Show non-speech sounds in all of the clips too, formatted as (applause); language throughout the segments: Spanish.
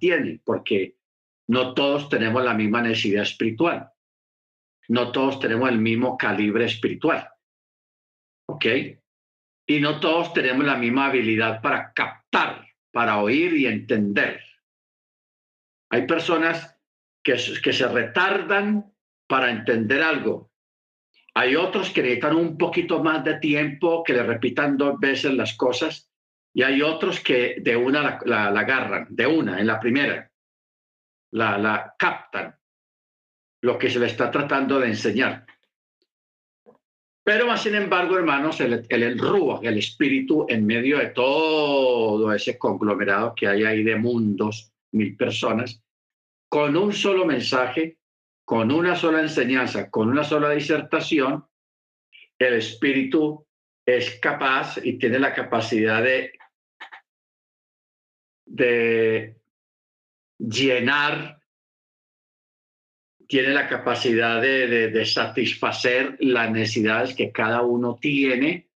tiene, porque no todos tenemos la misma necesidad espiritual. No todos tenemos el mismo calibre espiritual. ¿Ok? Y no todos tenemos la misma habilidad para captar, para oír y entender. Hay personas que, que se retardan para entender algo. Hay otros que necesitan un poquito más de tiempo, que le repitan dos veces las cosas. Y hay otros que de una la, agarran, de una, en la primera. La, la captan, lo que se le está tratando de enseñar. Pero más sin embargo, hermanos, el, el, el el espíritu, en medio de todo ese conglomerado que hay ahí de mundos, mil personas, con un solo mensaje, con una sola enseñanza, con una sola disertación, el espíritu es capaz y tiene la capacidad de, de llenar tiene la capacidad de, satisfacer las necesidades que cada uno tiene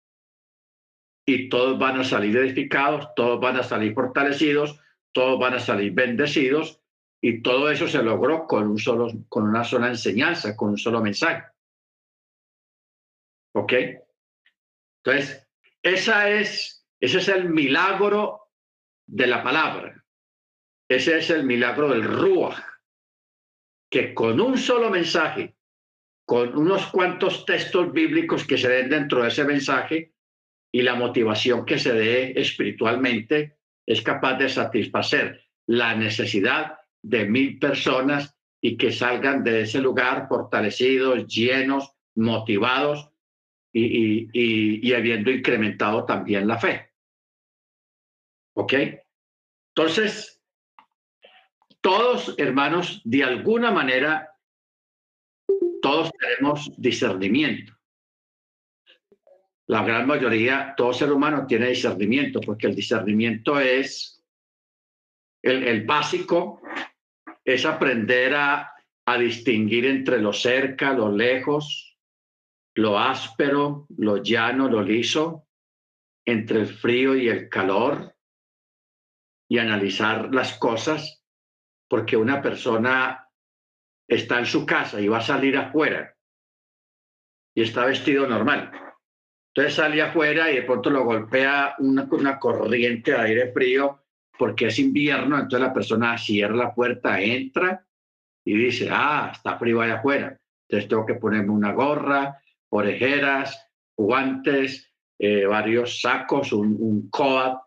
y todos van a salir edificados, todos van a salir fortalecidos, todos van a salir bendecidos y todo eso se logró con, un solo, con una sola enseñanza, con un solo mensaje. ¿Ok? Entonces, esa es, ese es el milagro de la palabra. Ese es el milagro del Ruach que con un solo mensaje, con unos cuantos textos bíblicos que se den dentro de ese mensaje y la motivación que se dé espiritualmente, es capaz de satisfacer la necesidad de mil personas y que salgan de ese lugar fortalecidos, llenos, motivados y, y, y habiendo incrementado también la fe. ¿Ok? Entonces, todos, hermanos, de alguna manera, todos tenemos discernimiento. La gran mayoría, todo ser humano tiene discernimiento, porque el discernimiento es el, básico, es aprender a, a distinguir entre lo cerca, lo lejos, lo áspero, lo llano, lo liso, entre el frío y el calor, y analizar las cosas porque una persona está en su casa y va a salir afuera y está vestido normal. Entonces sale afuera y de pronto lo golpea una, una corriente de aire frío porque es invierno, entonces la persona cierra la puerta, entra y dice, ah, está frío allá afuera. Entonces tengo que ponerme una gorra, orejeras, guantes, eh, varios sacos, un, un coat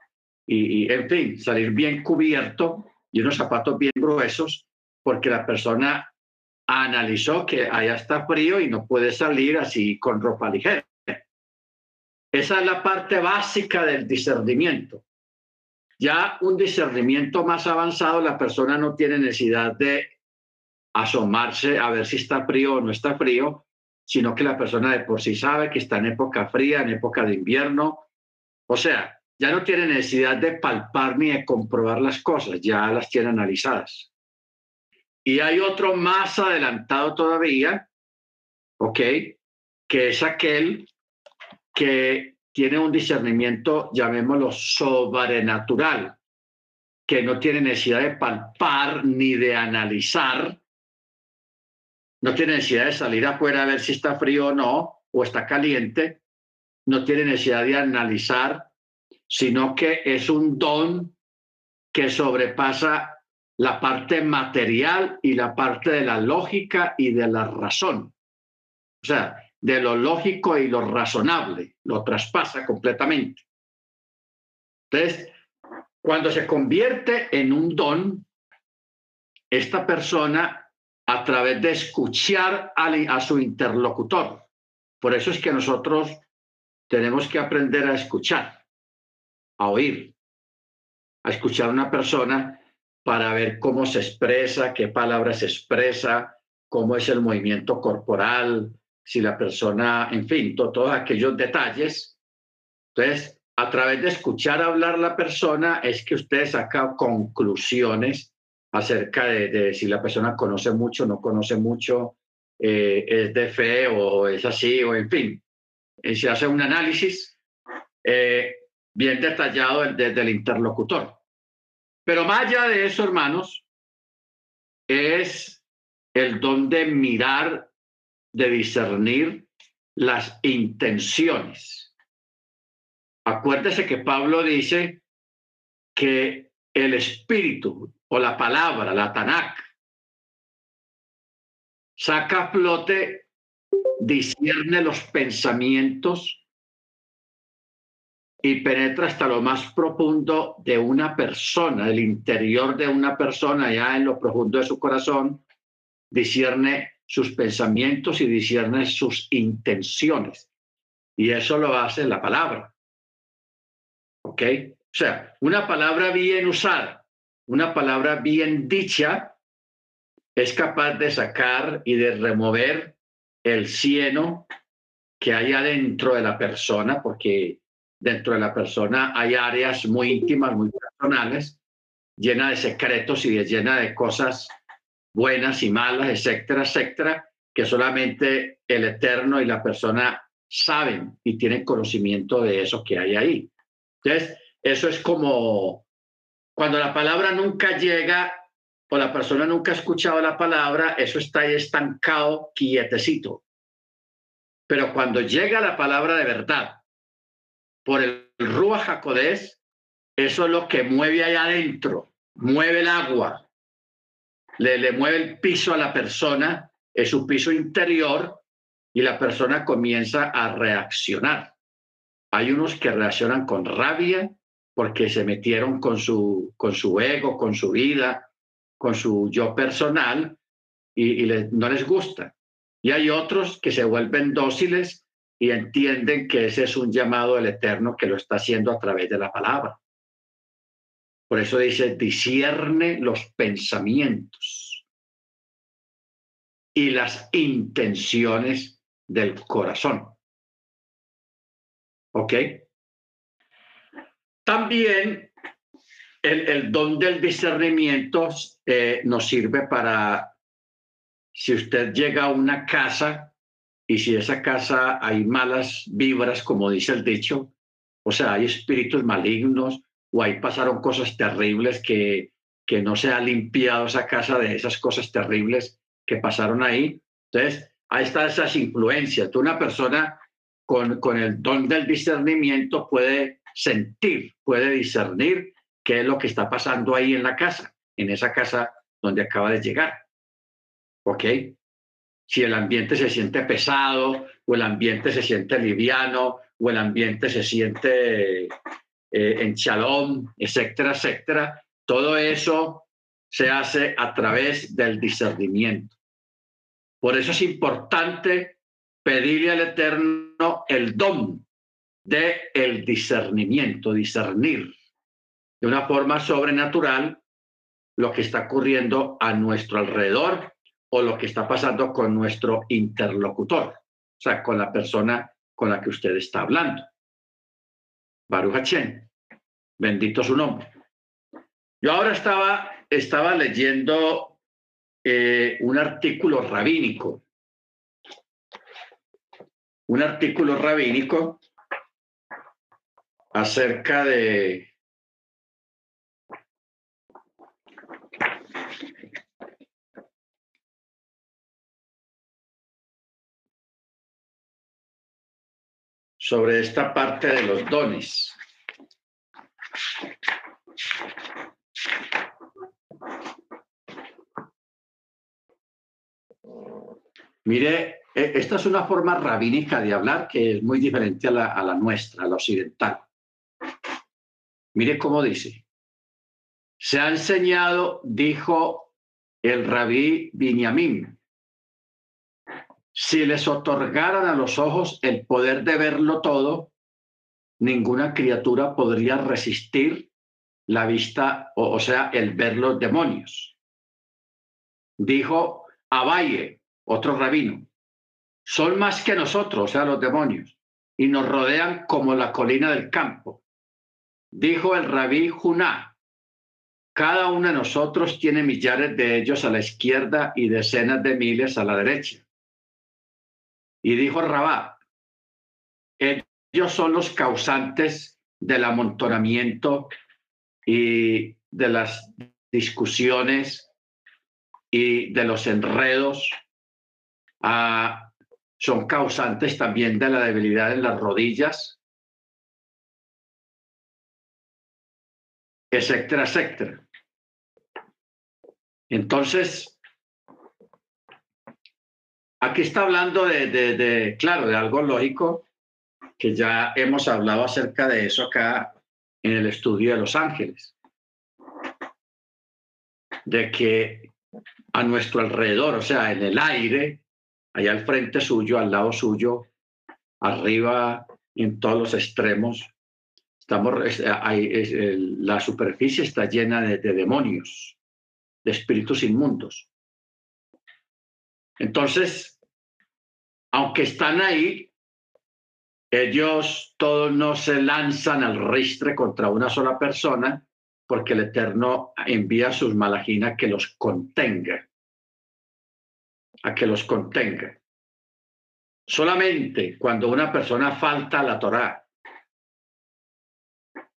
y, en fin, salir bien cubierto y unos zapatos bien gruesos porque la persona analizó que allá está frío y no puede salir así con ropa ligera. Esa es la parte básica del discernimiento. Ya un discernimiento más avanzado, la persona no tiene necesidad de asomarse a ver si está frío o no está frío, sino que la persona de por sí sabe que está en época fría, en época de invierno. O sea, ya no tiene necesidad de palpar ni de comprobar las cosas, ya las tiene analizadas. Y hay otro más adelantado todavía, ¿ok? Que es aquel que tiene un discernimiento, llamémoslo sobrenatural, que no tiene necesidad de palpar ni de analizar, no tiene necesidad de salir afuera a ver si está frío o no, o está caliente, no tiene necesidad de analizar sino que es un don que sobrepasa la parte material y la parte de la lógica y de la razón. O sea, de lo lógico y lo razonable, lo traspasa completamente. Entonces, cuando se convierte en un don, esta persona, a través de escuchar a, su interlocutor, por eso es que nosotros tenemos que aprender a escuchar a oír, a escuchar a una persona para ver cómo se expresa, qué palabras se expresa, cómo es el movimiento corporal, si la persona, en fin, todos aquellos detalles. Entonces, a través de escuchar hablar la persona es que usted saca conclusiones acerca de, si la persona conoce mucho, no conoce mucho, eh, es de fe o es así, o en fin. Y se hace un análisis. Eh, bien detallado desde el interlocutor. Pero más allá de eso, hermanos, es el don de mirar, de discernir las intenciones. Acuérdese que Pablo dice que el espíritu o la palabra, la Tanakh, saca a flote, discierne los pensamientos y penetra hasta lo más profundo de una persona, el interior de una persona, ya en lo profundo de su corazón, discierne sus pensamientos y discierne sus intenciones. Y eso lo hace la palabra. ¿Ok? O sea, una palabra bien usada, una palabra bien dicha, es capaz de sacar y de remover el cieno que hay adentro de la persona, porque dentro de la persona hay áreas muy íntimas, muy personales, llenas de secretos y llena de cosas buenas y malas, etcétera, etcétera, que solamente el Eterno y la persona saben y tienen conocimiento de eso que hay ahí. Entonces, eso es como cuando la palabra nunca llega o la persona nunca ha escuchado la palabra, eso está ahí estancado, quietecito. Pero cuando llega la palabra de verdad, por el Ruach HaKodesh, eso es lo que mueve allá adentro, mueve el agua, le, le mueve el piso a la persona, es su piso interior, y la persona comienza a reaccionar. Hay unos que reaccionan con rabia porque se metieron con su, con su ego, con su vida, con su yo personal y, no les gusta. Y hay otros que se vuelven dóciles y entienden que ese es un llamado del Eterno que lo está haciendo a través de la palabra. Por eso dice, discierne los pensamientos y las intenciones del corazón. ¿Ok? También el, don del discernimiento eh, nos sirve para, si usted llega a una casa y si esa casa hay malas vibras, como dice el dicho, o sea, hay espíritus malignos o ahí pasaron cosas terribles que, que no se ha limpiado esa casa de esas cosas terribles que pasaron ahí. Entonces, ahí están esas influencias. una persona con, con el don del discernimiento puede sentir, puede discernir qué es lo que está pasando ahí en la casa, en esa casa donde acaba de llegar. ¿Ok? Si el ambiente se siente pesado o el ambiente se siente liviano o el ambiente se siente eh, en chalón, etcétera, etcétera, todo eso se hace a través del discernimiento. Por eso es importante pedirle al Eterno el don de el discernimiento, discernir de una forma sobrenatural lo que está ocurriendo a nuestro alrededor o lo que está pasando con nuestro interlocutor, o sea, con la persona con la que usted está hablando. Baruch Hachem, bendito su nombre. Yo ahora estaba, estaba leyendo eh, un artículo rabínico, un artículo rabínico acerca de sobre esta parte de los dones. Mire, e, esta es una forma rabínica de hablar que es muy diferente a la, a la nuestra, a la occidental. Mire cómo dice. Se ha enseñado, dijo el rabí Binyamin, si les otorgaran a los ojos el poder de verlo todo, ninguna criatura podría resistir la vista, o, sea, el ver los demonios. Dijo Abaye, otro rabino, son más que nosotros, o sea, los demonios, y nos rodean como la colina del campo. Dijo el rabí Juná, cada uno de nosotros tiene millares de ellos a la izquierda y decenas de miles a la derecha. Y dijo Rabá, ellos son los causantes del amontonamiento y de las discusiones y de los enredos ah, son causantes también de la debilidad en las rodillas, etcétera, etcétera. Entonces, aquí está hablando de, de, claro, de algo lógico, que ya hemos hablado acerca de eso acá en el estudio de los ángeles, de que a nuestro alrededor, o sea, en el aire, allá al frente suyo, al lado suyo, arriba, en todos los extremos, estamos, la superficie está llena de, de demonios, de espíritus inmundos. Entonces, aunque están ahí, ellos todos no se lanzan al ristre contra una sola persona porque el Eterno envía a sus malaginas que los contenga, a que los contenga. Solamente cuando una persona falta a la Torá,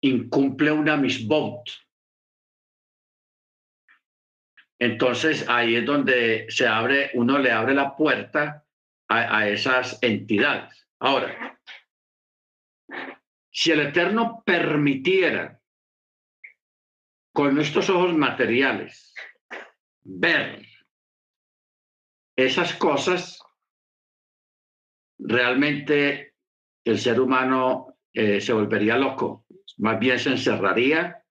incumple una misbot, entonces ahí es donde se abre, uno le abre la puerta a, esas entidades. Ahora, si el Eterno permitiera con nuestros ojos materiales ver esas cosas, realmente el ser humano eh, se volvería loco, más bien se encerraría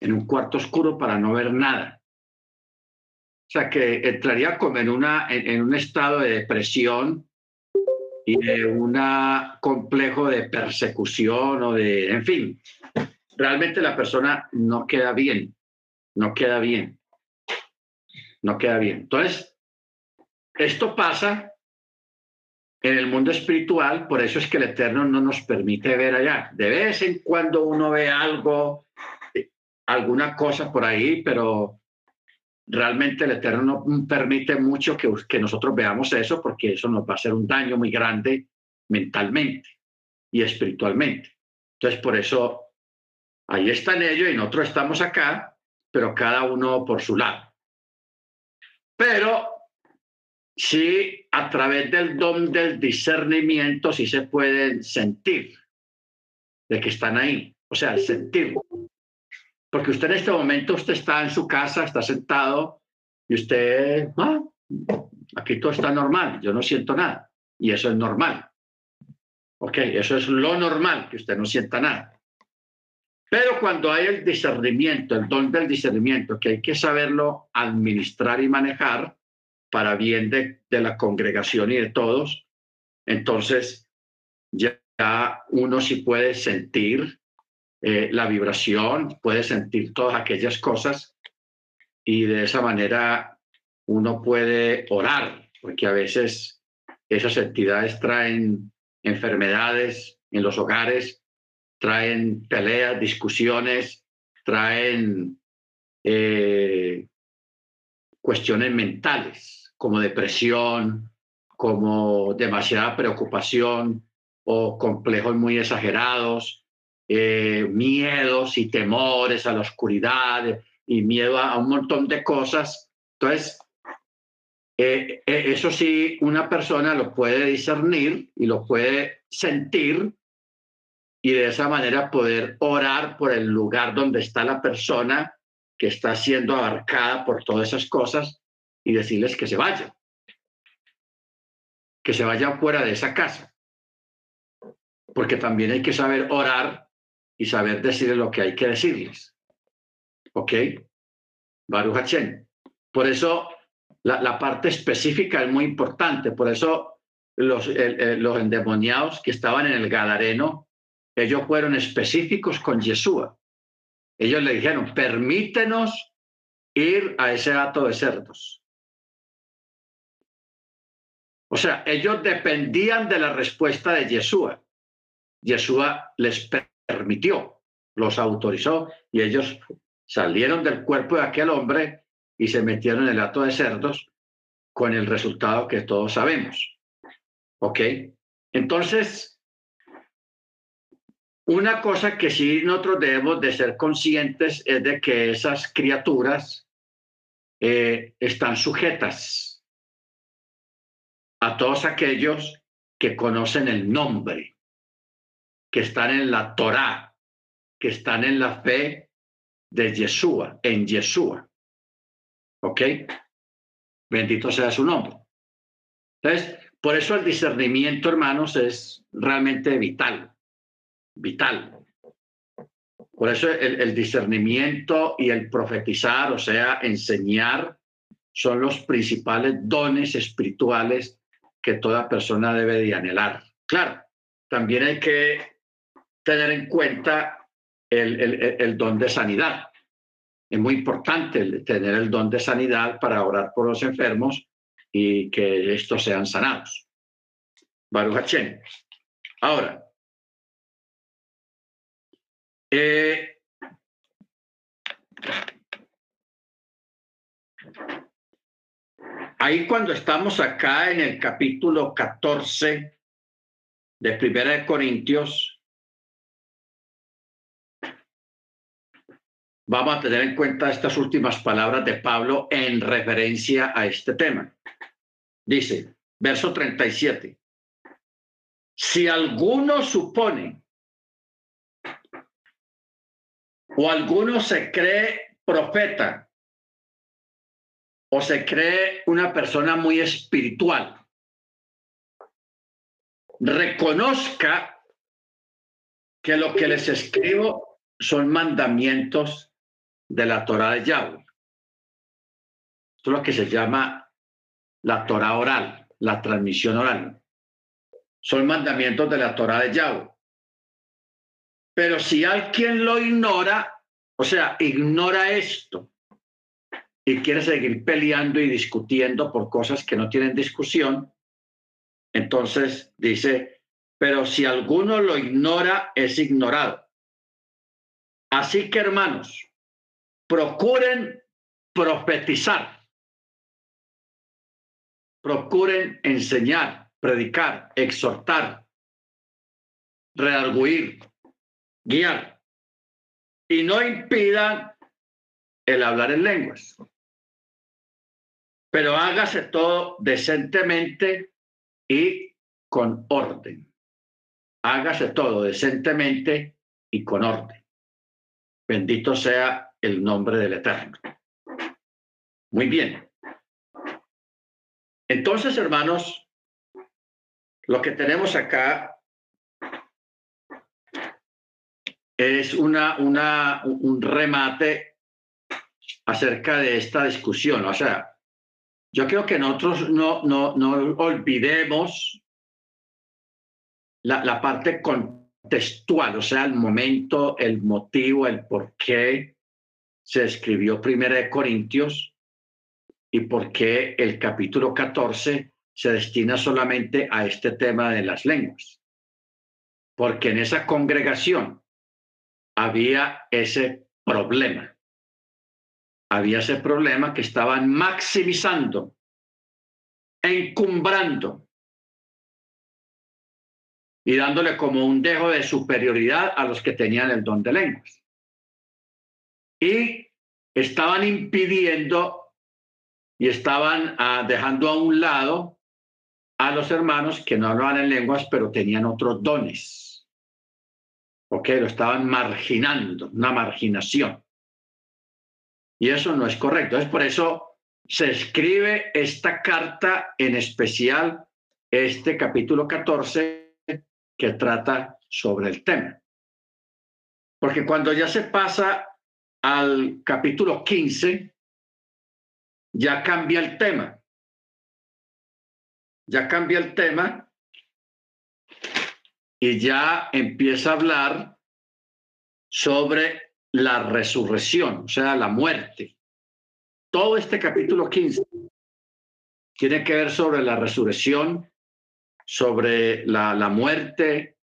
en un cuarto oscuro para no ver nada. Sea, que entraría como en, una, en un estado de depresión y de un complejo de persecución o de, en fin, realmente la persona no queda bien, no queda bien, no queda bien. Entonces, esto pasa en el mundo espiritual, por eso es que el Eterno no nos permite ver allá. De vez en cuando uno ve algo, eh, alguna cosa por ahí, pero realmente el Eterno no permite mucho que, que nosotros veamos eso porque eso nos va a hacer un daño muy grande mentalmente y espiritualmente. Entonces, por eso ahí están ellos y nosotros estamos acá, pero cada uno por su lado. Pero sí, a través del don del discernimiento, sí se pueden sentir de que están ahí, o sea, sentir porque usted en este momento, usted está en su casa, está sentado y usted, ah, aquí todo está normal, yo no siento nada. Y eso es normal. Ok, eso es lo normal, que usted no sienta nada. Pero cuando hay el discernimiento, el don del discernimiento, que hay que saberlo administrar y manejar para bien de, de la congregación y de todos, entonces ya uno sí puede sentir eh, la vibración, puede sentir todas aquellas cosas y de esa manera uno puede orar, porque a veces esas entidades traen enfermedades en los hogares, traen peleas, discusiones, traen eh, cuestiones mentales como depresión, como demasiada preocupación o complejos muy exagerados eh, miedos y temores a la oscuridad y miedo a, un montón de cosas. Entonces, eh, eh, eso sí, una persona lo puede discernir y lo puede sentir y de esa manera poder orar por el lugar donde está la persona que está siendo abarcada por todas esas cosas y decirles que se vaya, que se vaya fuera de esa casa. Porque también hay que saber orar y saber decirles lo que hay que decirles. ¿Ok? Baruch Hachem. Por eso la, parte específica es muy importante. Por eso los, los endemoniados que estaban en el Gadareno, ellos fueron específicos con Yeshua. Ellos le dijeron, permítenos ir a ese hato de cerdos. O sea, ellos dependían de la respuesta de Yeshua. Yeshua les permitió, los autorizó y ellos salieron del cuerpo de aquel hombre y se metieron en el acto de cerdos con el resultado que todos sabemos. ¿Ok? Entonces, una cosa que sí nosotros debemos de ser conscientes es de que esas criaturas eh, están sujetas a todos aquellos que conocen el nombre, que están en la Torá, que están en la fe de Yeshua, en Yeshua. ¿Ok? Bendito sea su nombre. Entonces, por eso el discernimiento, hermanos, es realmente vital, vital. Por eso el, discernimiento y el profetizar, o sea, enseñar, son los principales dones espirituales que toda persona debe de anhelar. Claro, también hay que tener en cuenta el, el don de sanidad. Es muy importante tener el don de sanidad para orar por los enfermos y que estos sean sanados. Baruch Ahora, eh, ahí cuando estamos acá en el capítulo 14 de Primera de Corintios, vamos a tener en cuenta estas últimas palabras de Pablo en referencia a este tema. Dice, verso 37, si alguno supone o alguno se cree profeta o se cree una persona muy espiritual, reconozca que lo que les escribo son mandamientos de la Torah de Yahweh. Esto es lo que se llama la Torah oral, la transmisión oral. Son mandamientos de la Torah de Yahweh. Pero si alguien lo ignora, o sea, ignora esto y quiere seguir peleando y discutiendo por cosas que no tienen discusión, entonces dice, pero si alguno lo ignora, es ignorado. Así que hermanos, procuren profetizar, procuren enseñar, predicar, exhortar, redarguir, guiar y no impidan el hablar en lenguas. Pero hágase todo decentemente y con orden. Hágase todo decentemente y con orden. Bendito sea el nombre del Eterno. Muy bien. Entonces, hermanos, lo que tenemos acá es una, un remate acerca de esta discusión. O sea, yo creo que nosotros no, no, no olvidemos la, la parte contextual, o sea, el momento, el motivo, el por qué se escribió Primera de Corintios y por qué el capítulo 14 se destina solamente a este tema de las lenguas. Porque en esa congregación había ese problema. Había ese problema que estaban maximizando, encumbrando y dándole como un dejo de superioridad a los que tenían el don de lenguas. Y estaban impidiendo y estaban ah, dejando a un lado a los hermanos que no hablaban en lenguas, pero tenían otros dones ¿ok? Lo estaban marginando, una marginación. Y eso no es correcto. Es por eso se escribe esta carta en especial, este capítulo 14, que trata sobre el tema. Porque cuando ya se pasa al capítulo 15, ya cambia el tema. Ya cambia el tema y ya empieza a hablar sobre la resurrección, o sea, la muerte. Todo este capítulo 15 tiene que ver sobre la resurrección, sobre la, la muerte,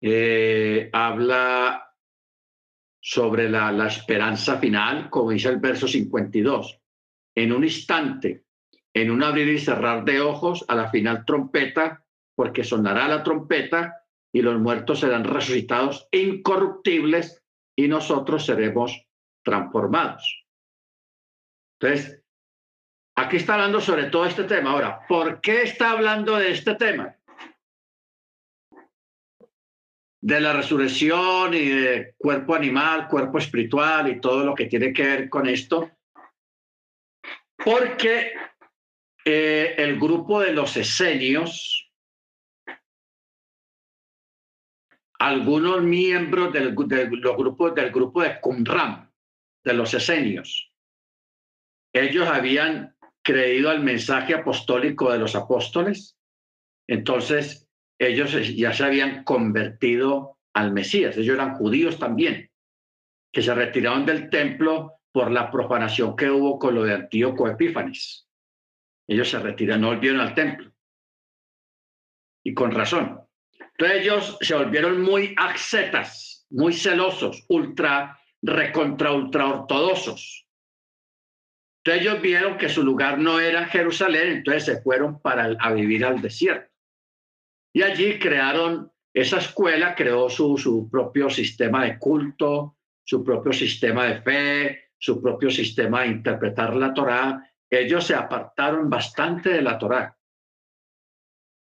eh, habla sobre la, esperanza final, como dice el verso 52. En un instante, en un abrir y cerrar de ojos, a la final trompeta, porque sonará la trompeta y los muertos serán resucitados incorruptibles y nosotros seremos transformados. Entonces, aquí está hablando sobre todo este tema. Ahora, ¿por qué está hablando de este tema? De la resurrección y de cuerpo animal, cuerpo espiritual y todo lo que tiene que ver con esto. Porque eh, el grupo de los esenios, algunos miembros del, los grupos, del grupo de Qumran, de los esenios, ellos habían creído al mensaje apostólico de los apóstoles, entonces ellos ya se habían convertido al Mesías, ellos eran judíos también, que se retiraron del templo por la profanación que hubo con lo de Antíoco Epífanes. Ellos se retiran, no volvieron al templo. Y con razón. Entonces ellos se volvieron muy ascetas, muy celosos, ultra, recontra, ultra ortodoxos. Entonces ellos vieron que su lugar no era Jerusalén, entonces se fueron para a vivir al desierto. Y allí crearon, esa escuela creó su, su propio sistema de culto, su propio sistema de fe, su propio sistema de interpretar la Torá ellos se apartaron bastante de la Torá.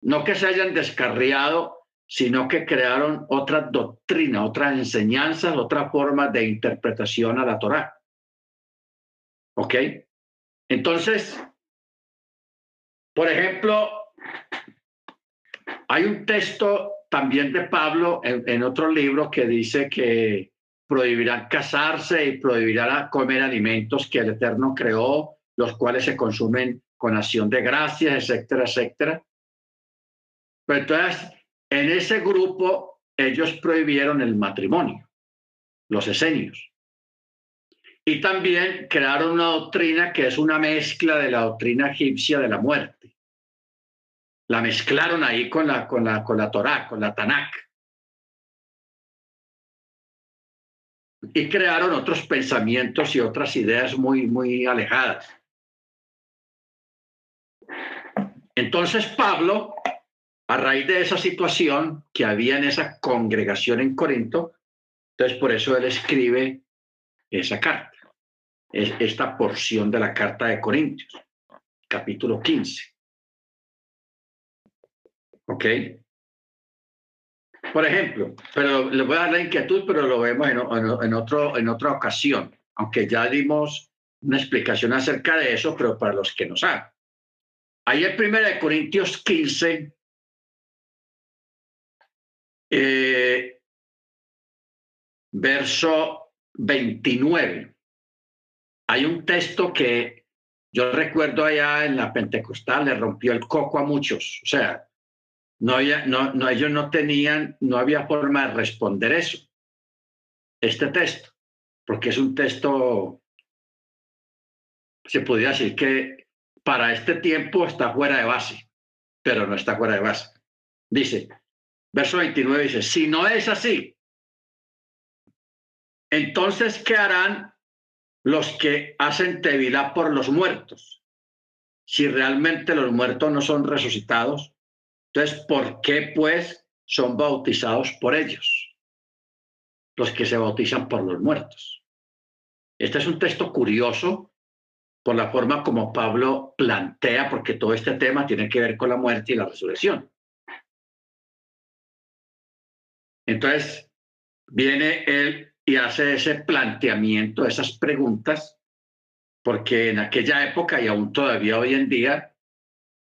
No que se hayan descarriado, sino que crearon otra doctrina, otras enseñanzas, otra forma de interpretación a la Torá. ¿Ok? Entonces, por ejemplo, hay un texto también de Pablo en, en, otro libro que dice que prohibirán casarse y prohibirán comer alimentos que el Eterno creó los cuales se consumen con acción de gracias, etcétera, etcétera. Pero entonces, en ese grupo, ellos prohibieron el matrimonio, los esenios. Y también crearon una doctrina que es una mezcla de la doctrina egipcia de la muerte. La mezclaron ahí con la, con la, con la Torá, con la Tanakh. Y crearon otros pensamientos y otras ideas muy, muy alejadas. Entonces Pablo, a raíz de esa situación que había en esa congregación en Corinto, entonces por eso él escribe esa carta, esta porción de la carta de Corintios, capítulo 15. ¿Ok? Por ejemplo, pero le voy a dar la inquietud, pero lo vemos en, otro, en otra ocasión, aunque ya dimos una explicación acerca de eso, pero para los que no saben. Ahí en 1 Corintios 15, eh, verso 29. Hay un texto que yo recuerdo allá en la Pentecostal, le rompió el coco a muchos. O sea, no, había, no, no, ellos no tenían, no había forma de responder eso. Este texto, porque es un texto, se podría decir que para este tiempo está fuera de base, pero no está fuera de base. Dice, verso 29 dice, si no es así, entonces, ¿qué harán los que hacen tevilá por los muertos? Si realmente los muertos no son resucitados, entonces, ¿por qué pues son bautizados por ellos? Los que se bautizan por los muertos. Este es un texto curioso por la forma como Pablo plantea, porque todo este tema tiene que ver con la muerte y la resurrección. Entonces, viene él y hace ese planteamiento, esas preguntas, porque en aquella época y aún todavía hoy en día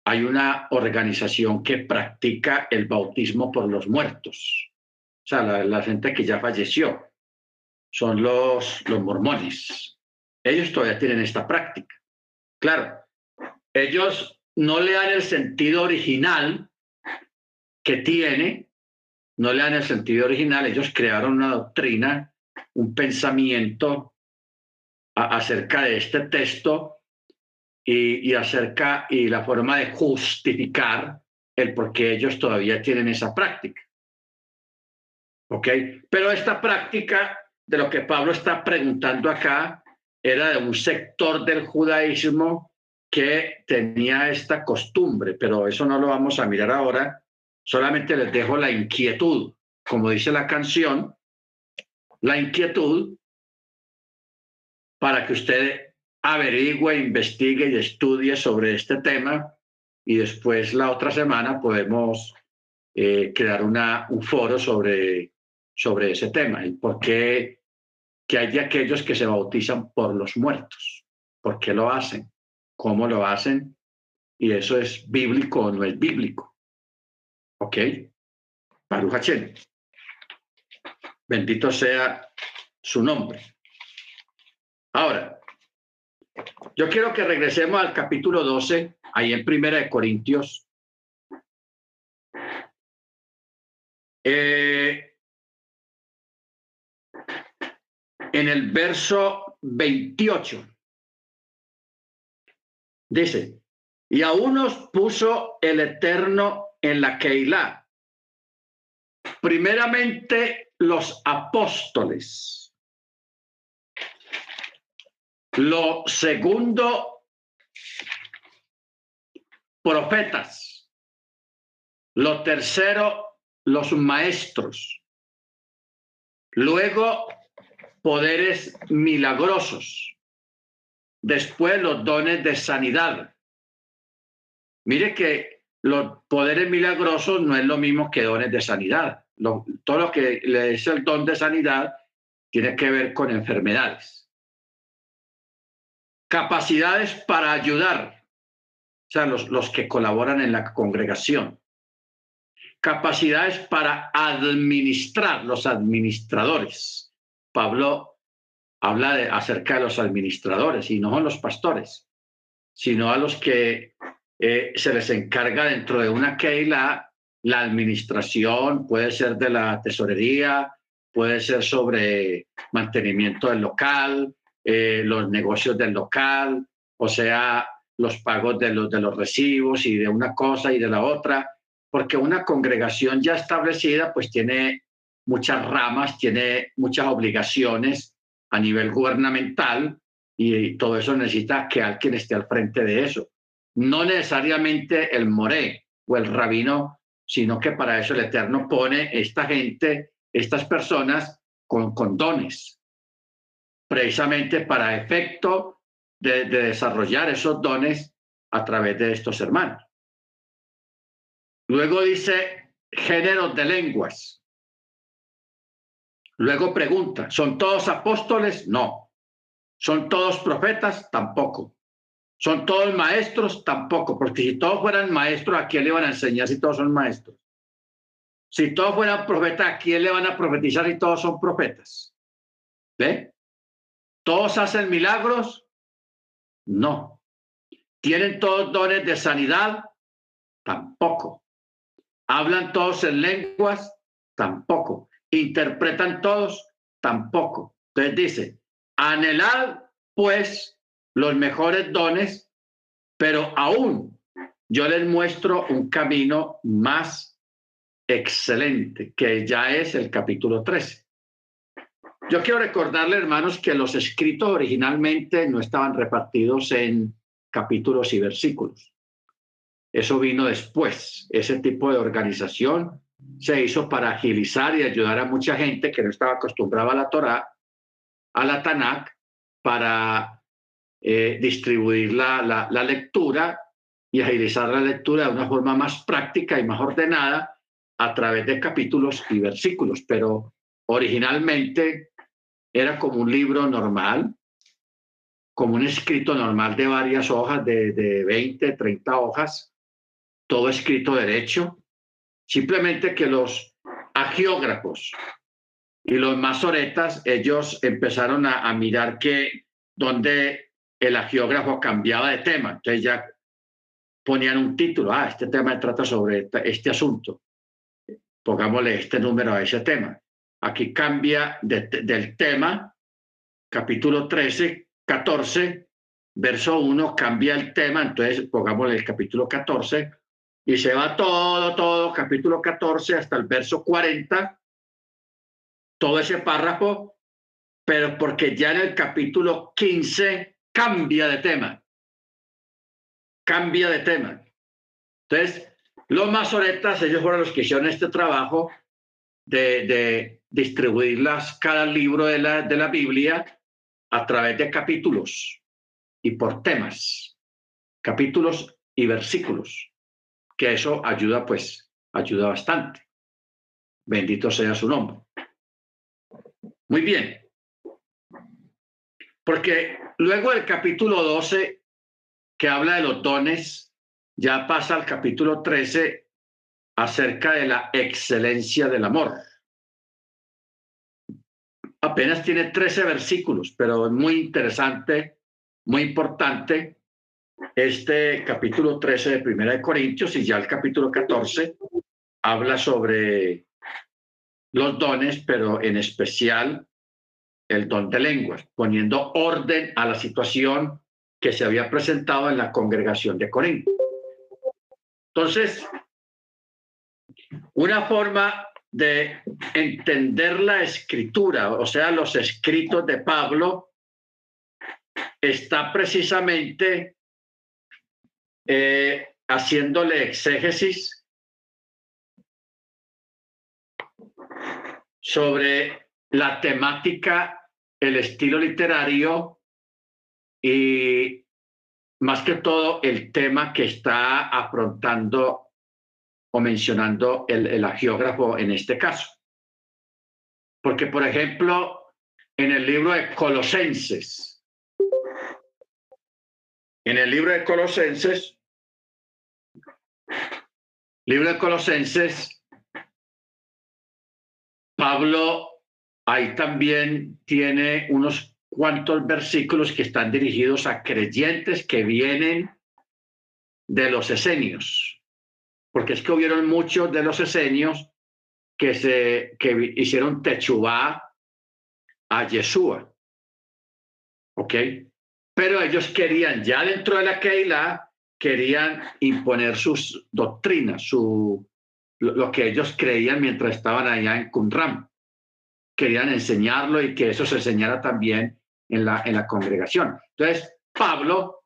hay una organización que practica el bautismo por los muertos, o sea, la, la gente que ya falleció, son los, los mormones. Ellos todavía tienen esta práctica. Claro, ellos no le dan el sentido original que tiene, no le dan el sentido original, ellos crearon una doctrina, un pensamiento acerca de este texto y, acerca y la forma de justificar el por qué ellos todavía tienen esa práctica. ¿Ok? Pero esta práctica de lo que Pablo está preguntando acá era de un sector del judaísmo que tenía esta costumbre, pero eso no lo vamos a mirar ahora, solamente les dejo la inquietud, como dice la canción, la inquietud para que usted averigüe, investigue y estudie sobre este tema y después la otra semana podemos eh, crear una, un foro sobre, sobre ese tema y por qué que hay de aquellos que se bautizan por los muertos. ¿Por qué lo hacen? ¿Cómo lo hacen? Y eso es bíblico o no es bíblico. ¿Ok? Baruch Bendito sea su nombre. Ahora, yo quiero que regresemos al capítulo 12, ahí en Primera de Corintios. Eh, en el verso 28. Dice, y a unos puso el Eterno en la Keilah. Primeramente los apóstoles. Lo segundo, profetas. Lo tercero, los maestros. Luego, poderes milagrosos. Después, los dones de sanidad. Mire que los poderes milagrosos no es lo mismo que dones de sanidad. todo lo que le es el don de sanidad tiene que ver con enfermedades. Capacidades para ayudar, o sea, los, los que colaboran en la congregación. Capacidades para administrar, los administradores. Pablo habla de, acerca de los administradores y no son los pastores, sino a los que eh, se les encarga dentro de una Keila la administración, puede ser de la tesorería, puede ser sobre mantenimiento del local, eh, los negocios del local, o sea, los pagos de los, de los recibos y de una cosa y de la otra, porque una congregación ya establecida pues tiene muchas ramas, tiene muchas obligaciones a nivel gubernamental y todo eso necesita que alguien esté al frente de eso. No necesariamente el moré o el rabino, sino que para eso el Eterno pone esta gente, estas personas con, dones, precisamente para efecto de, de desarrollar esos dones a través de estos hermanos. Luego dice géneros de lenguas. Luego pregunta, ¿son todos apóstoles? No. ¿Son todos profetas? Tampoco. ¿Son todos maestros? Tampoco, porque si todos fueran maestros, ¿a quién le van a enseñar si todos son maestros? Si todos fueran profetas, ¿a quién le van a profetizar si todos son profetas? ¿Ve? ¿Todos hacen milagros? No. ¿Tienen todos dones de sanidad? Tampoco. ¿Hablan todos en lenguas? Tampoco. ¿Interpretan todos? Tampoco. Entonces dice, anhelad pues los mejores dones, pero aún yo les muestro un camino más excelente, que ya es el capítulo 13. Yo quiero recordarle, hermanos, que los escritos originalmente no estaban repartidos en capítulos y versículos. Eso vino después. Ese tipo de organización se hizo para agilizar y ayudar a mucha gente que no estaba acostumbrada a la Torá, a la Tanakh, para eh, distribuir la, la, lectura y agilizar la lectura de una forma más práctica y más ordenada a través de capítulos y versículos, pero originalmente era como un libro normal, como un escrito normal de varias hojas, de, de 20, 30 hojas, todo escrito derecho, simplemente que los agiógrafos y los masoretas, ellos empezaron a, mirar que donde el agiógrafo cambiaba de tema. Entonces ya ponían un título, ah, este tema trata sobre este, asunto. Pongámosle este número a ese tema. Aquí cambia del tema, capítulo 13, 14, verso 1, cambia el tema, entonces pongámosle el capítulo 14 y se va todo, todo, capítulo 14 hasta el verso 40, todo ese párrafo, pero porque ya en el capítulo 15 cambia de tema. Cambia de tema. Entonces, Los masoretas, ellos fueron los que hicieron este trabajo de, de distribuir cada libro de la, de la Biblia a través de capítulos y por temas, capítulos y versículos, que eso ayuda, pues, ayuda bastante. Bendito sea su nombre. Muy bien. Porque luego del capítulo 12, que habla de los dones, ya pasa al capítulo 13 acerca de la excelencia del amor. Apenas tiene 13 versículos, pero es muy interesante, muy importante este capítulo 13 de Primera de Corintios y ya el capítulo 14 habla sobre los dones, pero en especial el don de lenguas, poniendo orden a la situación que se había presentado en la congregación de Corinto. Entonces, una forma de entender la escritura, o sea, los escritos de Pablo, está precisamente eh, haciéndole exégesis sobre la temática, el estilo literario y más que todo el tema que está afrontando o mencionando el, el geógrafo en este caso. Porque, por ejemplo, en el libro de Colosenses, en el libro de Colosenses, Libro de Colosenses, Pablo ahí también tiene unos cuantos versículos que están dirigidos a creyentes que vienen de los esenios, porque es que hubieron muchos de los esenios que, se, que hicieron techubá a Yeshua. ¿Ok? Pero ellos querían ya dentro de la Keilah querían imponer sus doctrinas, su, lo, que ellos creían mientras estaban allá en Qumran. Querían enseñarlo y que eso se enseñara también en la, en la congregación. Entonces, Pablo,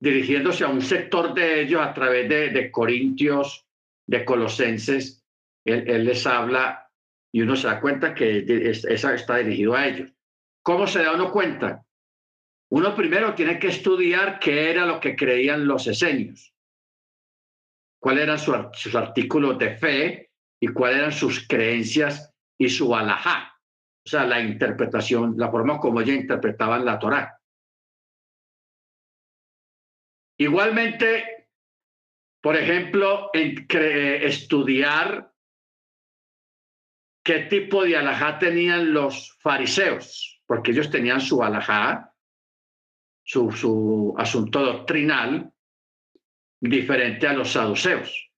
dirigiéndose a un sector de ellos a través de, de Corintios, de Colosenses, él, les habla y uno se da cuenta que esa está dirigido a ellos. ¿Cómo se da uno cuenta? Uno primero tiene que estudiar qué era lo que creían los esenios, cuáles eran sus artículos de fe y cuáles eran sus creencias y su alajá, o sea, la interpretación, la forma como ellos interpretaban la Torá. Igualmente, por ejemplo, en estudiar qué tipo de alajá tenían los fariseos, porque ellos tenían su alajá su, asunto doctrinal diferente a los saduceos.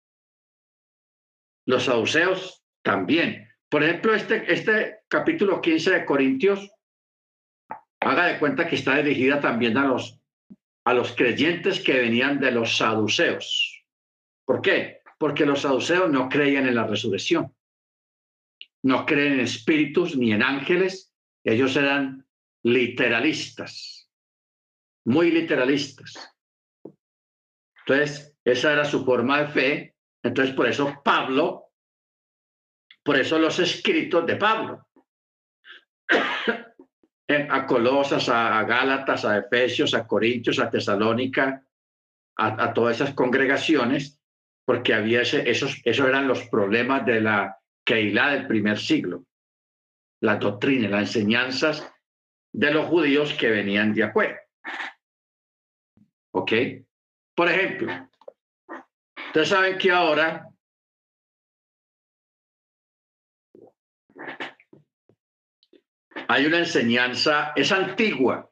Los saduceos también. Por ejemplo, este, este capítulo 15 de Corintios, haga de cuenta que está dirigida también a los, a los creyentes que venían de los saduceos. ¿Por qué? Porque los saduceos no creían en la resurrección. No creen en espíritus ni en ángeles. Ellos eran literalistas muy literalistas. Entonces, esa era su forma de fe. Entonces, por eso Pablo, por eso los escritos de Pablo, a Colosas, a Gálatas, a Efesios, a Corintios, a Tesalónica, a, todas esas congregaciones, porque había esos, esos eran los problemas de la Keilah del primer siglo, la doctrina, las enseñanzas de los judíos que venían de acuerdo. ¿Ok? Por ejemplo, ustedes saben que ahora hay una enseñanza, es antigua,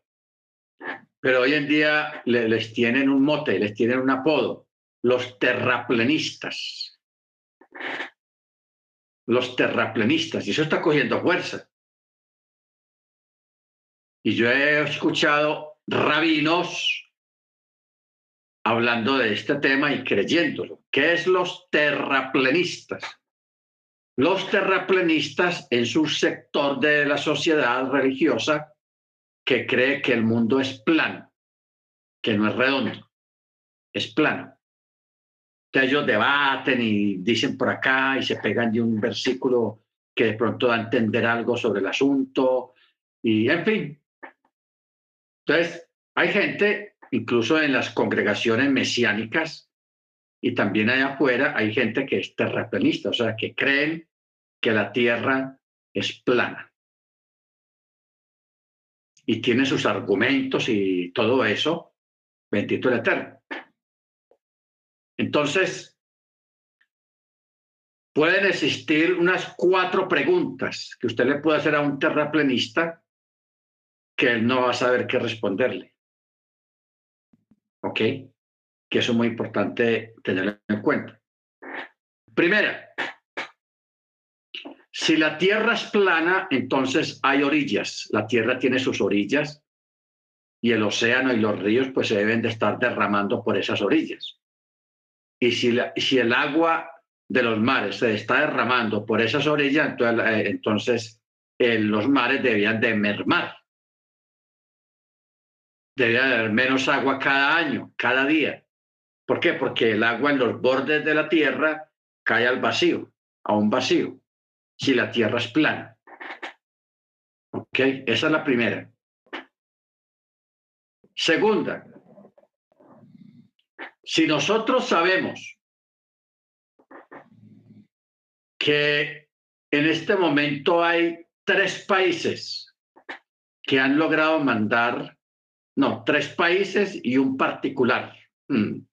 pero hoy en día les tienen un mote, les tienen un apodo, los terraplenistas. Los terraplenistas, y eso está cogiendo fuerza. Y yo he escuchado rabinos hablando de este tema y creyéndolo. ¿Qué es los terraplenistas? Los terraplenistas en su sector de la sociedad religiosa que cree que el mundo es plano, que no es redondo, es plano. ellos debaten y dicen por acá y se pegan de un versículo que de pronto da a entender algo sobre el asunto y en fin. Entonces, hay gente, incluso en las congregaciones mesiánicas y también allá afuera, hay gente que es terraplanista, o sea, que creen que la tierra es plana. Y tiene sus argumentos y todo eso, bendito el Eterno. Entonces, pueden existir unas cuatro preguntas que usted le puede hacer a un terraplenista que él no va a saber qué responderle. ¿Ok? Que eso es muy importante tenerlo en cuenta. Primera, si la Tierra es plana, entonces hay orillas. La Tierra tiene sus orillas y el océano y los ríos pues se deben de estar derramando por esas orillas. Y si, si el agua de los mares se está derramando por esas orillas, entonces, eh, eh, los mares debían de mermar. Debía haber menos agua cada año, cada día. ¿Por qué? Porque el agua en los bordes de la tierra cae al vacío, a un vacío, si la tierra es plana. ¿Ok? Esa es la primera. Segunda, si nosotros sabemos que en este momento hay tres países que han logrado mandar, no, tres países y un particular. Hmm.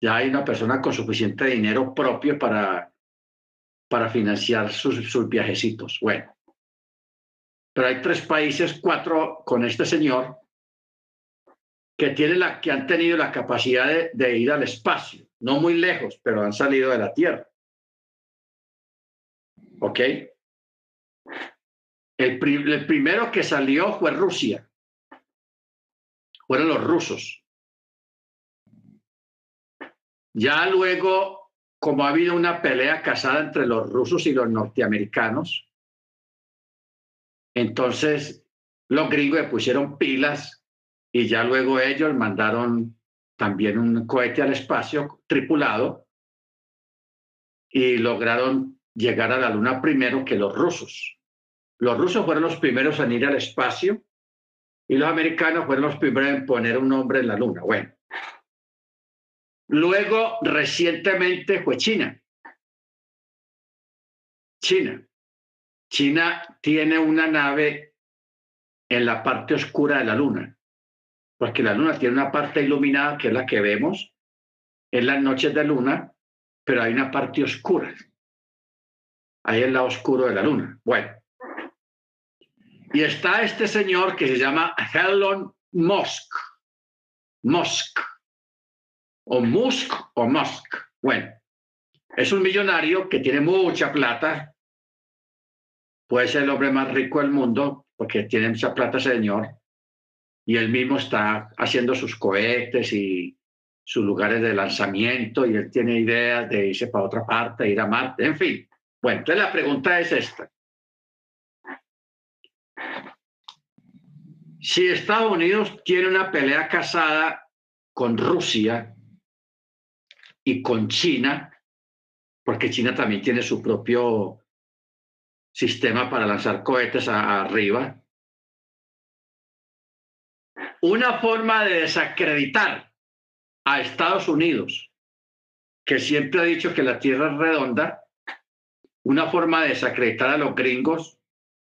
Ya hay una persona con suficiente dinero propio para, para financiar sus, sus viajecitos. Bueno, pero hay tres países, cuatro con este señor, que, tiene la, que han tenido la capacidad de, ir al espacio, no muy lejos, pero han salido de la Tierra. ¿Ok? El, el, primero que salió fue Rusia. Fueron los rusos. Ya luego, como ha habido una pelea casada entre los rusos y los norteamericanos, entonces los gringos le pusieron pilas y ya luego ellos mandaron también un cohete al espacio tripulado y lograron llegar a la Luna primero que los rusos. Los rusos fueron los primeros en ir al espacio y los americanos fueron los primeros en poner un nombre en la Luna. Bueno. Luego, recientemente fue China. China. China tiene una nave en la parte oscura de la Luna porque la luna tiene una parte iluminada que es la que vemos en las noches de luna, pero hay una parte oscura. Ahí el lado oscuro de la luna. Bueno. Y está este señor que se llama Elon Musk. Musk. O Musk o Musk. Bueno, es un millonario que tiene mucha plata. Puede ser el hombre más rico del mundo porque tiene mucha plata, señor y él mismo está haciendo sus cohetes y sus lugares de lanzamiento y él tiene ideas de irse para otra parte, ir a Marte, en fin. Bueno, entonces la pregunta es esta. Si Estados Unidos tiene una pelea casada con Rusia y con China, porque China también tiene su propio sistema para lanzar cohetes arriba, una forma de desacreditar a Estados Unidos, que siempre ha dicho que la Tierra es redonda, una forma de desacreditar a los gringos,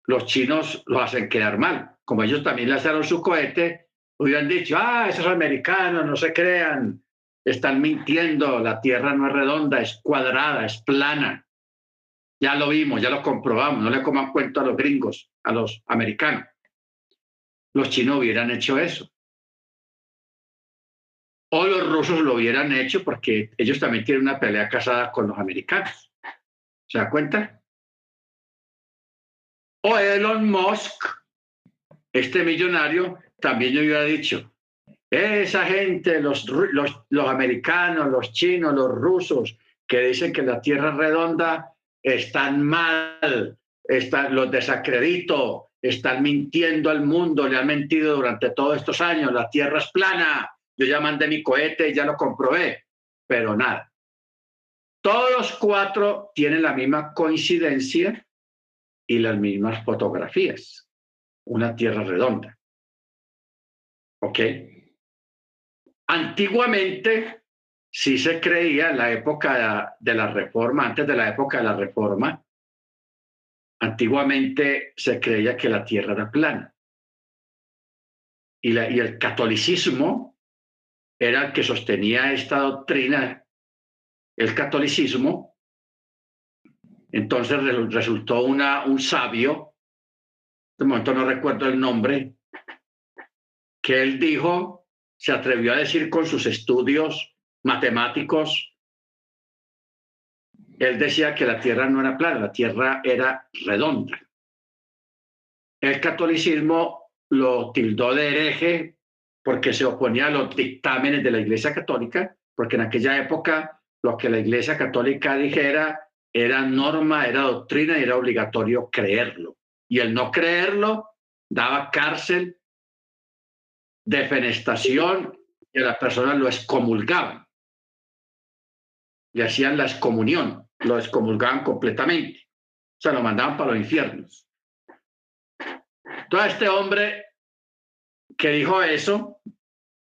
los chinos lo hacen quedar mal. Como ellos también lanzaron su cohete, hubieran dicho, ah, esos americanos no se crean, están mintiendo, la Tierra no es redonda, es cuadrada, es plana. Ya lo vimos, ya lo comprobamos, no le coman cuento a los gringos, a los americanos los chinos hubieran hecho eso. O los rusos lo hubieran hecho porque ellos también tienen una pelea casada con los americanos. ¿Se da cuenta? O Elon Musk, este millonario, también yo hubiera dicho, esa gente, los, los, los americanos, los chinos, los rusos, que dicen que la Tierra es redonda, están mal, están, los desacredito, están mintiendo al mundo, le han mentido durante todos estos años, la Tierra es plana, yo ya mandé mi cohete y ya lo comprobé, pero nada. Todos cuatro tienen la misma coincidencia y las mismas fotografías. Una tierra redonda. ¿Ok? Antiguamente, sí se creía en la época de la reforma, antes de la época de la reforma, antiguamente se creía que la tierra era plana. Y, el catolicismo era el que sostenía esta doctrina, el catolicismo. Entonces resultó un sabio, de momento no recuerdo el nombre, que él dijo, se atrevió a decir con sus estudios matemáticos, él decía que la Tierra no era plana, la Tierra era redonda. El catolicismo lo tildó de hereje porque se oponía a los dictámenes de la Iglesia Católica, porque en aquella época lo que la Iglesia Católica dijera era norma, era doctrina y era obligatorio creerlo. Y el no creerlo daba cárcel, defenestración y a las personas lo excomulgaban. Le hacían la excomunión, lo excomulgaban completamente. O sea, lo mandaban para los infiernos. Todo este hombre que dijo eso,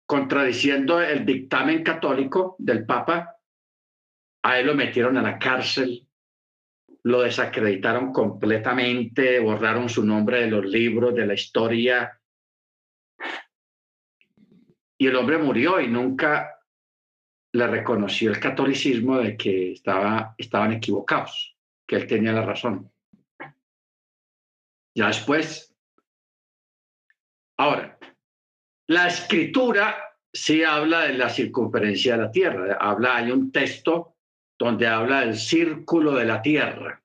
contradiciendo el dictamen católico del Papa, a él lo metieron a la cárcel, lo desacreditaron completamente, borraron su nombre de los libros, de la historia. Y el hombre murió y nunca le reconoció el catolicismo de que estaba, estaban equivocados, que él tenía la razón. Ya después. Ahora, la escritura sí habla de la circunferencia de la Tierra. Habla, hay un texto donde habla del círculo de la Tierra.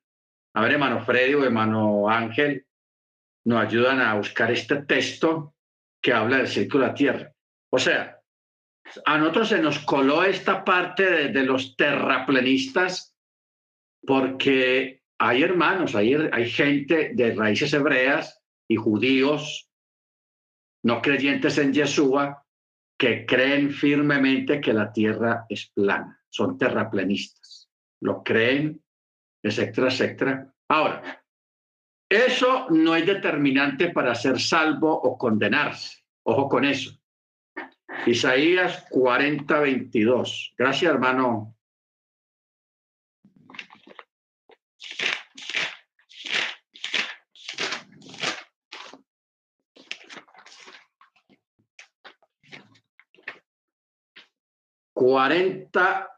A ver, hermano Freddy o hermano Ángel nos ayudan a buscar este texto que habla del círculo de la Tierra. O sea, a nosotros se nos coló esta parte de, los terraplenistas porque hay hermanos, hay, gente de raíces hebreas y judíos no creyentes en Yeshua que creen firmemente que la tierra es plana, son terraplenistas, lo creen, etcétera, etcétera. Ahora, eso no es determinante para ser salvo o condenarse. Ojo con eso. Isaías 40, 22. Gracias, hermano 40,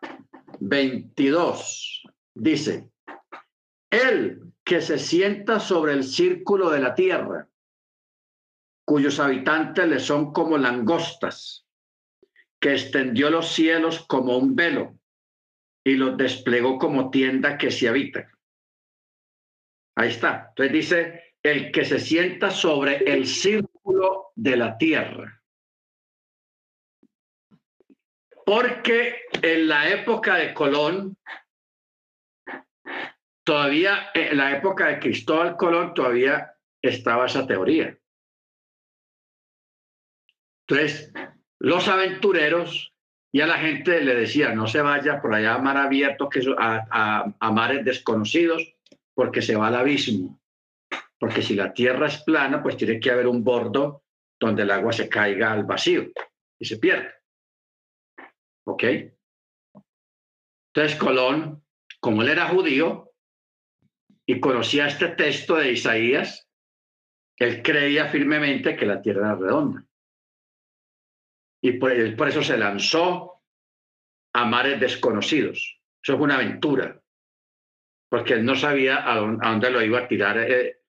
22. Dice, el que se sienta sobre el círculo de la tierra, cuyos habitantes le son como langostas, extendió los cielos como un velo y los desplegó como tienda que se habita. Ahí está. Entonces dice, el que se sienta sobre el círculo de la tierra porque en la época de Colón, todavía, en la época de Cristóbal Colón, todavía estaba esa teoría. Entonces, los aventureros y a la gente le decía, no se vaya por allá a mar abierto, que a, a mares desconocidos, porque se va al abismo. Porque si la tierra es plana, pues tiene que haber un bordo donde el agua se caiga al vacío y se pierde. ¿Ok? Entonces Colón, como él era judío y conocía este texto de Isaías, él creía firmemente que la tierra era redonda. Y por, eso se lanzó a mares desconocidos. Eso es una aventura, porque él no sabía a dónde, lo iba a tirar eh,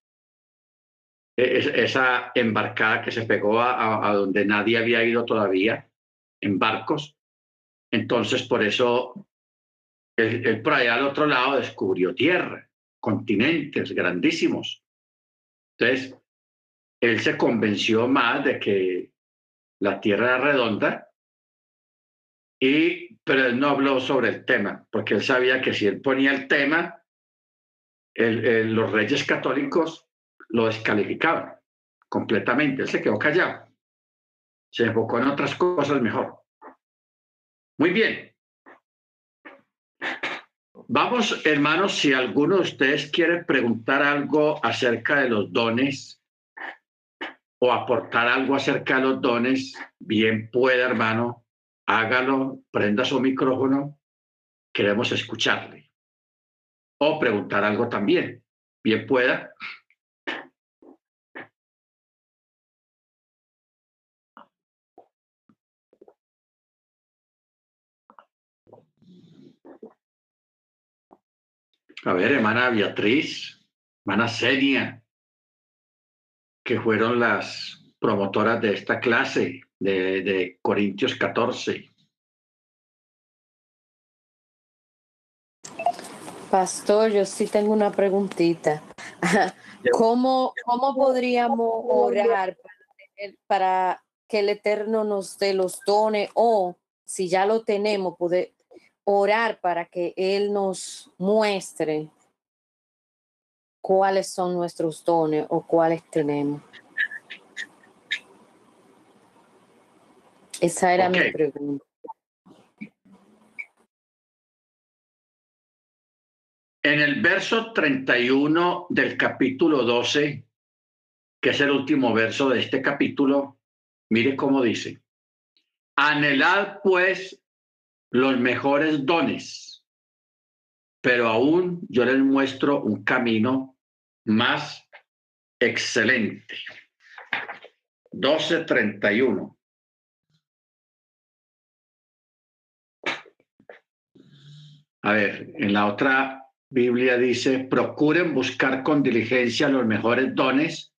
eh, esa embarcada que se pegó a, a donde nadie había ido todavía en barcos entonces, por eso, él, por allá al otro lado descubrió tierra, continentes grandísimos. Entonces, él se convenció más de que la tierra redonda, y, pero él no habló sobre el tema, porque él sabía que si él ponía el tema, los reyes católicos lo descalificaban completamente. Él se quedó callado. Se enfocó en otras cosas mejor. Muy bien. vamos, hermanos, si alguno de ustedes quiere preguntar algo acerca de los dones o aportar algo acerca de los dones, bien puede, hermano, hágalo, prenda su micrófono, queremos escucharle. O preguntar algo también, bien pueda. A ver, hermana Beatriz, hermana Senia, que fueron las promotoras de esta clase de, de Corintios 14. Pastor, yo sí tengo una preguntita. ¿Cómo, cómo podríamos orar para, que el Eterno nos dé los dones o si ya lo tenemos, poder, orar para que Él nos muestre cuáles son nuestros dones o cuáles tenemos. Esa era mi pregunta. En el verso 31 del capítulo 12, que es el último verso de este capítulo, mire cómo dice, anhelad pues los mejores dones, pero aún yo les muestro un camino más excelente. 12.31. A ver, en la otra Biblia dice, procuren buscar con diligencia los mejores dones.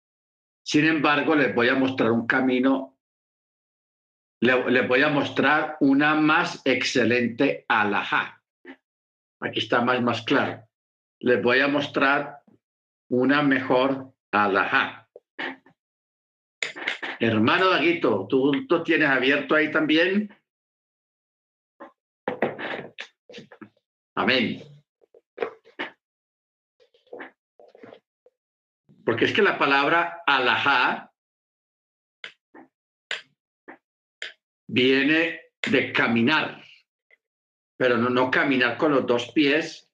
Sin embargo, les voy a mostrar un camino le, voy a mostrar una más excelente alajá. Aquí está más, más claro. Les voy a mostrar una mejor alajá. Hermano Daguito, ¿tú lo tienes abierto ahí también? Amén. Porque es que la palabra alajá viene de caminar, pero no, no caminar con los dos pies,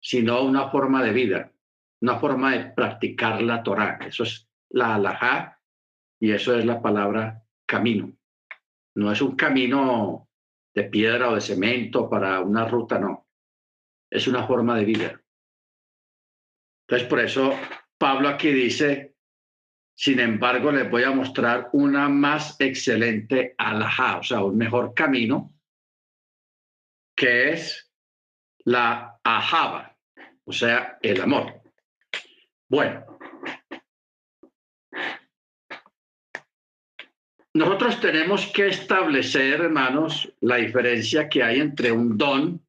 sino una forma de vida, una forma de practicar la Torah. Eso es la alajá y eso es la palabra camino. No es un camino de piedra o de cemento para una ruta, no. Es una forma de vida. Entonces, por eso Pablo aquí dice, sin embargo, les voy a mostrar una más excelente alajá, o sea, un mejor camino, que es la ajaba, o sea, el amor. Bueno, nosotros tenemos que establecer, hermanos, la diferencia que hay entre un don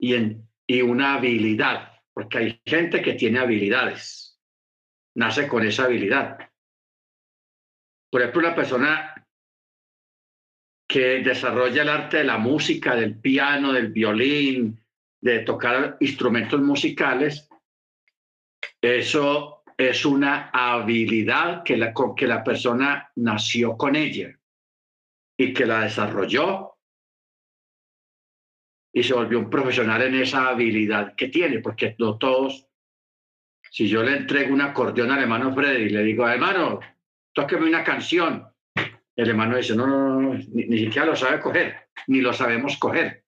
y, una habilidad, porque hay gente que tiene habilidades nace con esa habilidad. Por ejemplo, una persona que desarrolla el arte de la música, del piano, del violín, de tocar instrumentos musicales, eso es una habilidad que la, que la persona nació con ella y que la desarrolló y se volvió un profesional en esa habilidad que tiene, porque no todos si yo le entrego un acordeón al hermano Freddy y le digo, hermano, tóqueme una canción, el hermano dice, no, no, no, ni, siquiera lo sabe coger, ni lo sabemos coger.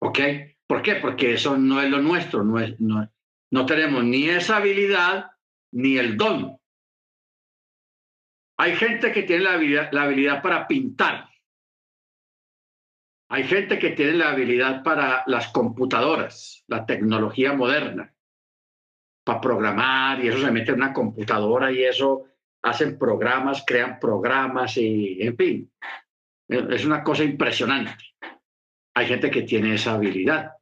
¿Ok? ¿Por qué? Porque eso no es lo nuestro, no, es, no, no tenemos ni esa habilidad ni el don. Hay gente que tiene la habilidad, para pintar. Hay gente que tiene la habilidad para las computadoras, la tecnología moderna para programar y eso se mete en una computadora y eso hacen programas, crean programas y en fin, es una cosa impresionante. Hay gente que tiene esa habilidad.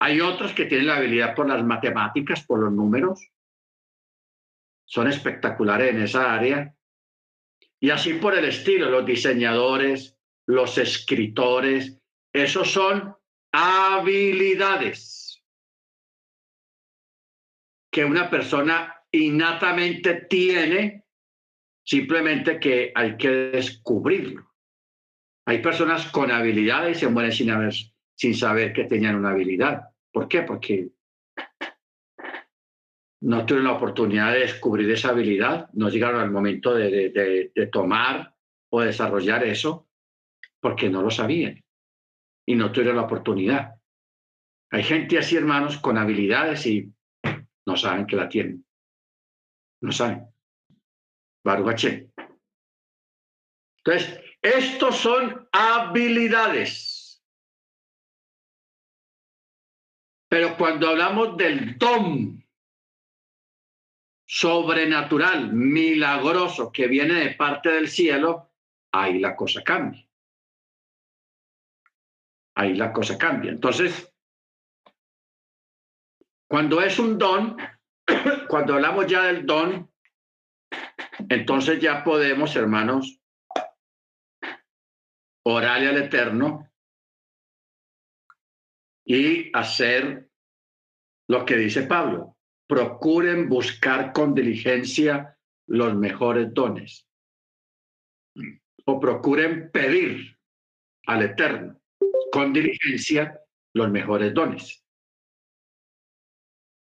Hay otros que tienen la habilidad por las matemáticas, por los números. Son espectaculares en esa área. Y así por el estilo, los diseñadores, los escritores, esos son habilidades que una persona innatamente tiene, simplemente que hay que descubrirlo. Hay personas con habilidades y se mueren sin haber, sin saber que tenían una habilidad. ¿Por qué? Porque no tuvieron la oportunidad de descubrir esa habilidad, no llegaron al momento de, tomar o desarrollar eso, porque no lo sabían y no tuvieron la oportunidad. Hay gente así, hermanos, con habilidades y no saben que la tienen. No saben. Baruch Entonces, estos son habilidades. Pero cuando hablamos del don sobrenatural, milagroso, que viene de parte del cielo, ahí la cosa cambia. Ahí la cosa cambia. Entonces, cuando es un don, (coughs) cuando hablamos ya del don, entonces ya podemos, hermanos, orarle al Eterno y hacer lo que dice Pablo. Procuren buscar con diligencia los mejores dones. O procuren pedir al Eterno con diligencia los mejores dones.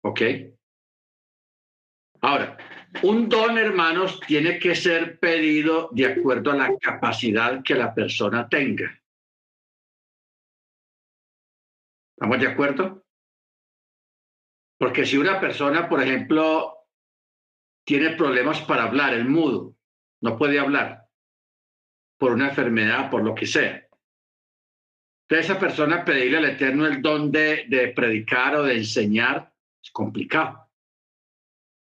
¿Ok? Ahora, un don, hermanos, tiene que ser pedido de acuerdo a la capacidad que la persona tenga. ¿Estamos de acuerdo? Porque si una persona, por ejemplo, tiene problemas para hablar, el mudo, no puede hablar por una enfermedad, por lo que sea. Entonces, esa persona pedirle al Eterno el don de, de predicar o de enseñar es complicado.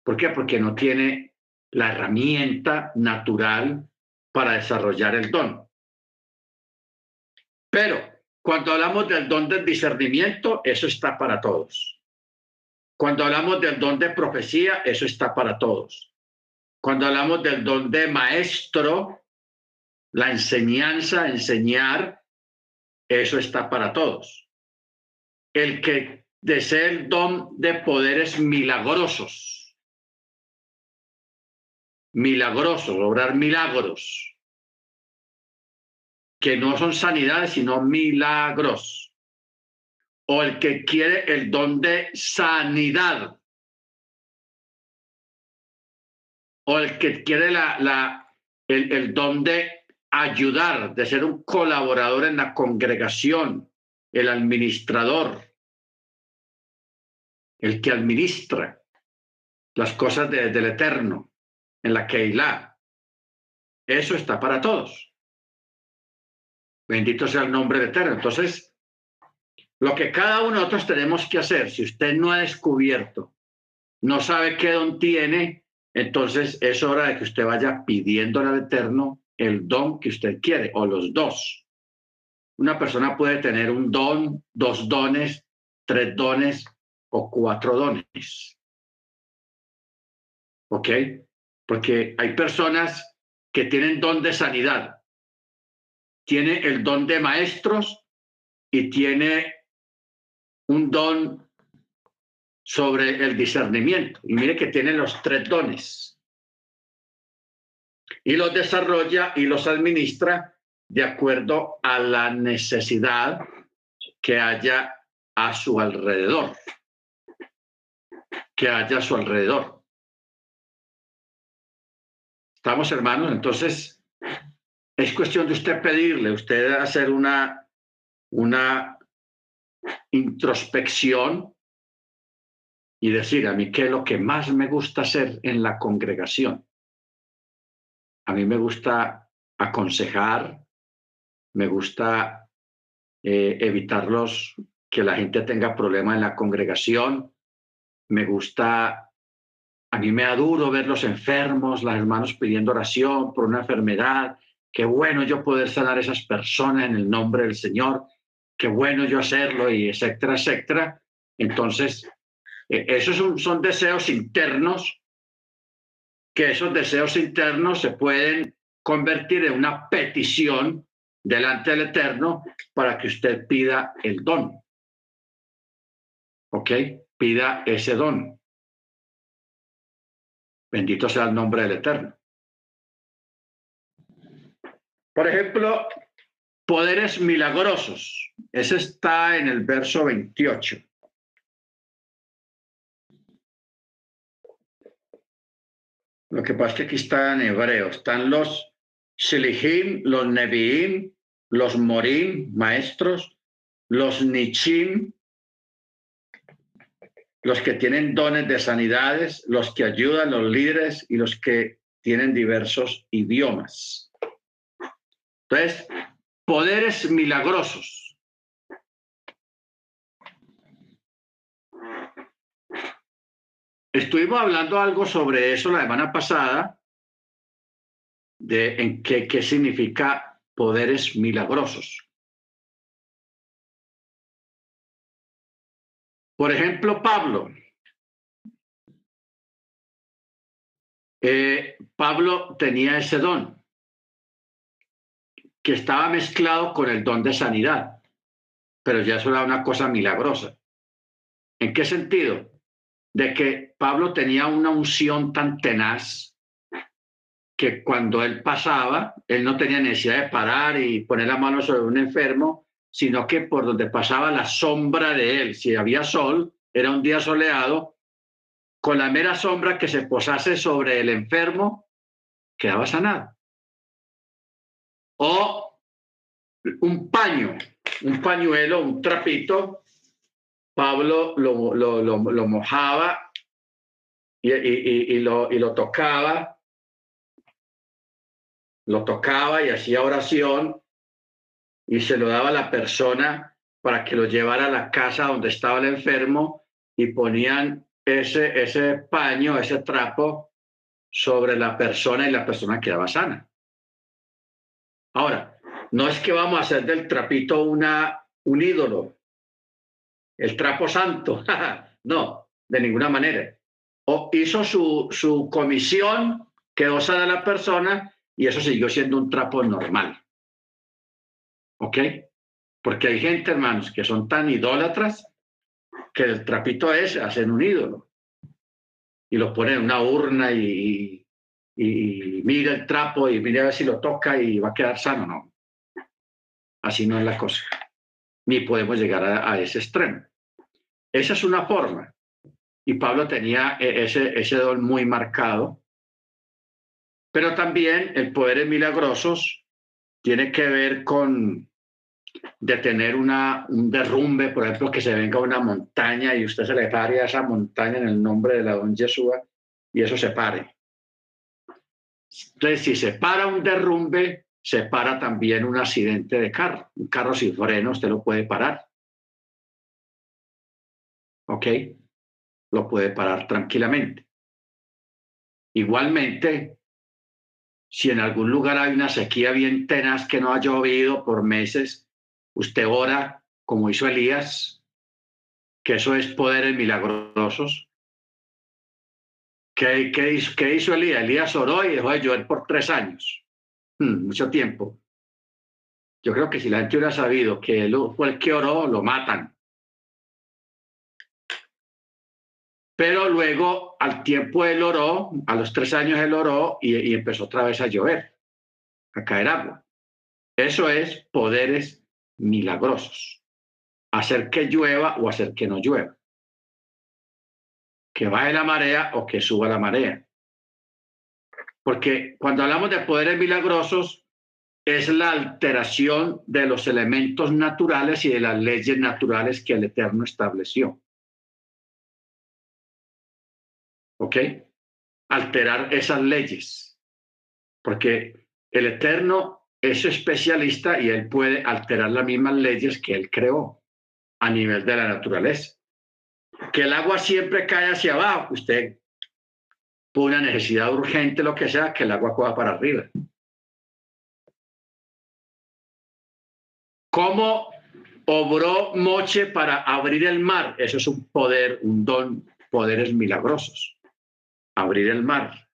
¿Por qué? Porque no tiene la herramienta natural para desarrollar el don. Pero cuando hablamos del don del discernimiento, eso está para todos. Cuando hablamos del don de profecía, eso está para todos. Cuando hablamos del don de maestro, la enseñanza, enseñar, eso está para todos. El que desea el don de poderes milagrosos, milagrosos, lograr milagros, que no son sanidades, sino milagros. O el que quiere el don de sanidad. O el que quiere la, la, el, don de ayudar, de ser un colaborador en la congregación, el administrador, el que administra las cosas del Eterno en la Keilah. Eso está para todos. Bendito sea el nombre de Eterno. Entonces, lo que cada uno de nosotros tenemos que hacer, si usted no ha descubierto, no sabe qué don tiene, entonces es hora de que usted vaya pidiendo al Eterno el don que usted quiere, o los dos. Una persona puede tener un don, dos dones, tres dones o cuatro dones. ¿Ok? porque hay personas que tienen don de sanidad, tiene el don de maestros y tiene un don sobre el discernimiento. Y mire que tiene los tres dones. Y los desarrolla y los administra de acuerdo a la necesidad que haya a su alrededor. Que haya a su alrededor. Estamos hermanos, entonces es cuestión de usted pedirle, usted hacer una, una introspección y decir a mí qué es lo que más me gusta hacer en la congregación. A mí me gusta aconsejar, me gusta eh, evitarlos que la gente tenga problemas en la congregación, me gusta a mí me da duro ver los enfermos, las hermanos pidiendo oración por una enfermedad. Qué bueno yo poder sanar a esas personas en el nombre del Señor. Qué bueno yo hacerlo y etcétera, etcétera. Entonces, e, esos son, son deseos internos, que esos deseos internos se pueden convertir en una petición delante del Eterno para que usted pida el don. ¿Ok? Pida ese don. Bendito sea el nombre del Eterno. Por ejemplo, poderes milagrosos. Ese está en el verso 28. Lo que pasa es que aquí está en hebreo. Están los Shilihim, los Neviim, los Morim, maestros, los Nichim, los que tienen dones de sanidades, los que ayudan, los líderes y los que tienen diversos idiomas. Entonces, poderes milagrosos. Estuvimos hablando algo sobre eso la semana pasada, de en qué, qué significa poderes milagrosos. Por ejemplo, Pablo. Eh, Pablo tenía ese don que estaba mezclado con el don de sanidad, pero ya eso era una cosa milagrosa. ¿En qué sentido? De que Pablo tenía una unción tan tenaz que cuando él pasaba, él no tenía necesidad de parar y poner la mano sobre un enfermo, sino que por donde pasaba la sombra de él, si había sol, era un día soleado, con la mera sombra que se posase sobre el enfermo, quedaba sanado. O un paño, un pañuelo, un trapito, Pablo lo, lo, lo, mojaba y, y, y, lo, y lo tocaba lo tocaba y hacía oración y se lo daba a la persona para que lo llevara a la casa donde estaba el enfermo y ponían ese, ese paño, ese trapo sobre la persona y la persona quedaba sana. Ahora, no es que vamos a hacer del trapito una, un ídolo, el trapo santo, (laughs) no, de ninguna manera. O hizo su, su comisión, quedó sana la persona y eso siguió siendo un trapo normal. ¿Ok? Porque hay gente, hermanos, que son tan idólatras que el trapito es hacen un ídolo y lo ponen en una urna y, y, mira el trapo y mira a ver si lo toca y va a quedar sano. No. Así no es la cosa. Ni podemos llegar a, ese extremo. Esa es una forma. Y Pablo tenía e, ese, ese don muy marcado pero también el poder milagrosos tiene que ver con detener una, un derrumbe, por ejemplo, que se venga una montaña y usted se le pare a esa montaña en el nombre de la don Yeshua y eso se pare. Entonces, si se para un derrumbe, se para también un accidente de carro. Un carro sin freno usted lo puede parar. ¿Ok? Lo puede parar tranquilamente. Igualmente, si en algún lugar hay una sequía bien tenaz que no ha llovido por meses, usted ora como hizo Elías, que eso es poderes milagrosos. ¿Qué, hizo Elías? Elías oró y dejó de llover por tres años, hmm, mucho tiempo. Yo creo que si la gente hubiera sabido que él fue el que oró, lo matan. Pero luego, al tiempo él oró, a los tres años él oró y, empezó otra vez a llover, a caer agua. Eso es poderes milagrosos. Hacer que llueva o hacer que no llueva. Que baje la marea o que suba la marea. Porque cuando hablamos de poderes milagrosos, es la alteración de los elementos naturales y de las leyes naturales que el Eterno estableció. ¿ok? Alterar esas leyes, porque el Eterno es especialista y él puede alterar las mismas leyes que él creó a nivel de la naturaleza. Que el agua siempre cae hacia abajo, usted por una necesidad urgente, lo que sea, que el agua coja para arriba. ¿Cómo obró Moche para abrir el mar? Eso es un poder, un don, poderes milagrosos abrir el mar.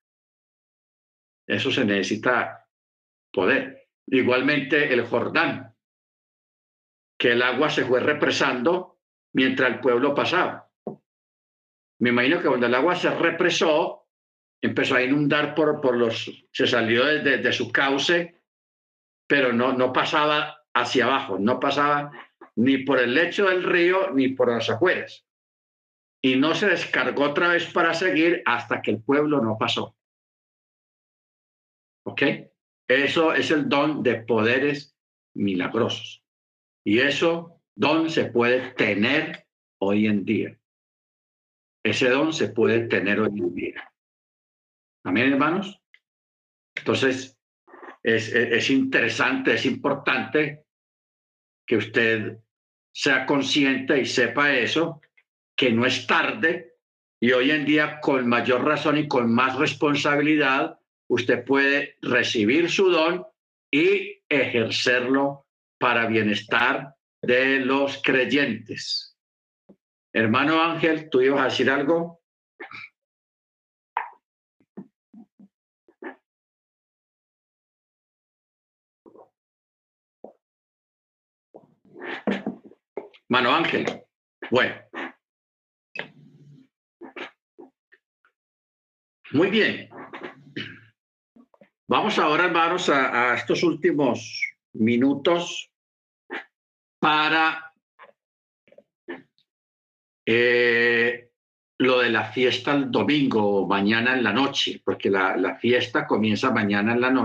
Eso se necesita poder. Igualmente el Jordán, que el agua se fue represando mientras el pueblo pasaba. Me imagino que cuando el agua se represó, empezó a inundar por, por los, se salió desde de su cauce, pero no, no pasaba hacia abajo, no pasaba ni por el lecho del río ni por las afueras. Y no se descargó otra vez para seguir hasta que el pueblo no pasó. ¿Ok? Eso es el don de poderes milagrosos. Y eso don se puede tener hoy en día. Ese don se puede tener hoy en día. Amén, hermanos. Entonces, es, es, interesante, es importante que usted sea consciente y sepa eso, que no es tarde y hoy en día con mayor razón y con más responsabilidad, usted puede recibir su don y ejercerlo para bienestar de los creyentes. Hermano Ángel, ¿tú ibas a decir algo? Mano Ángel. Bueno. Muy bien. Vamos ahora, hermanos, a, a estos últimos minutos para eh, lo de la fiesta el domingo mañana en la noche, porque la fiesta comienza mañana en la noche.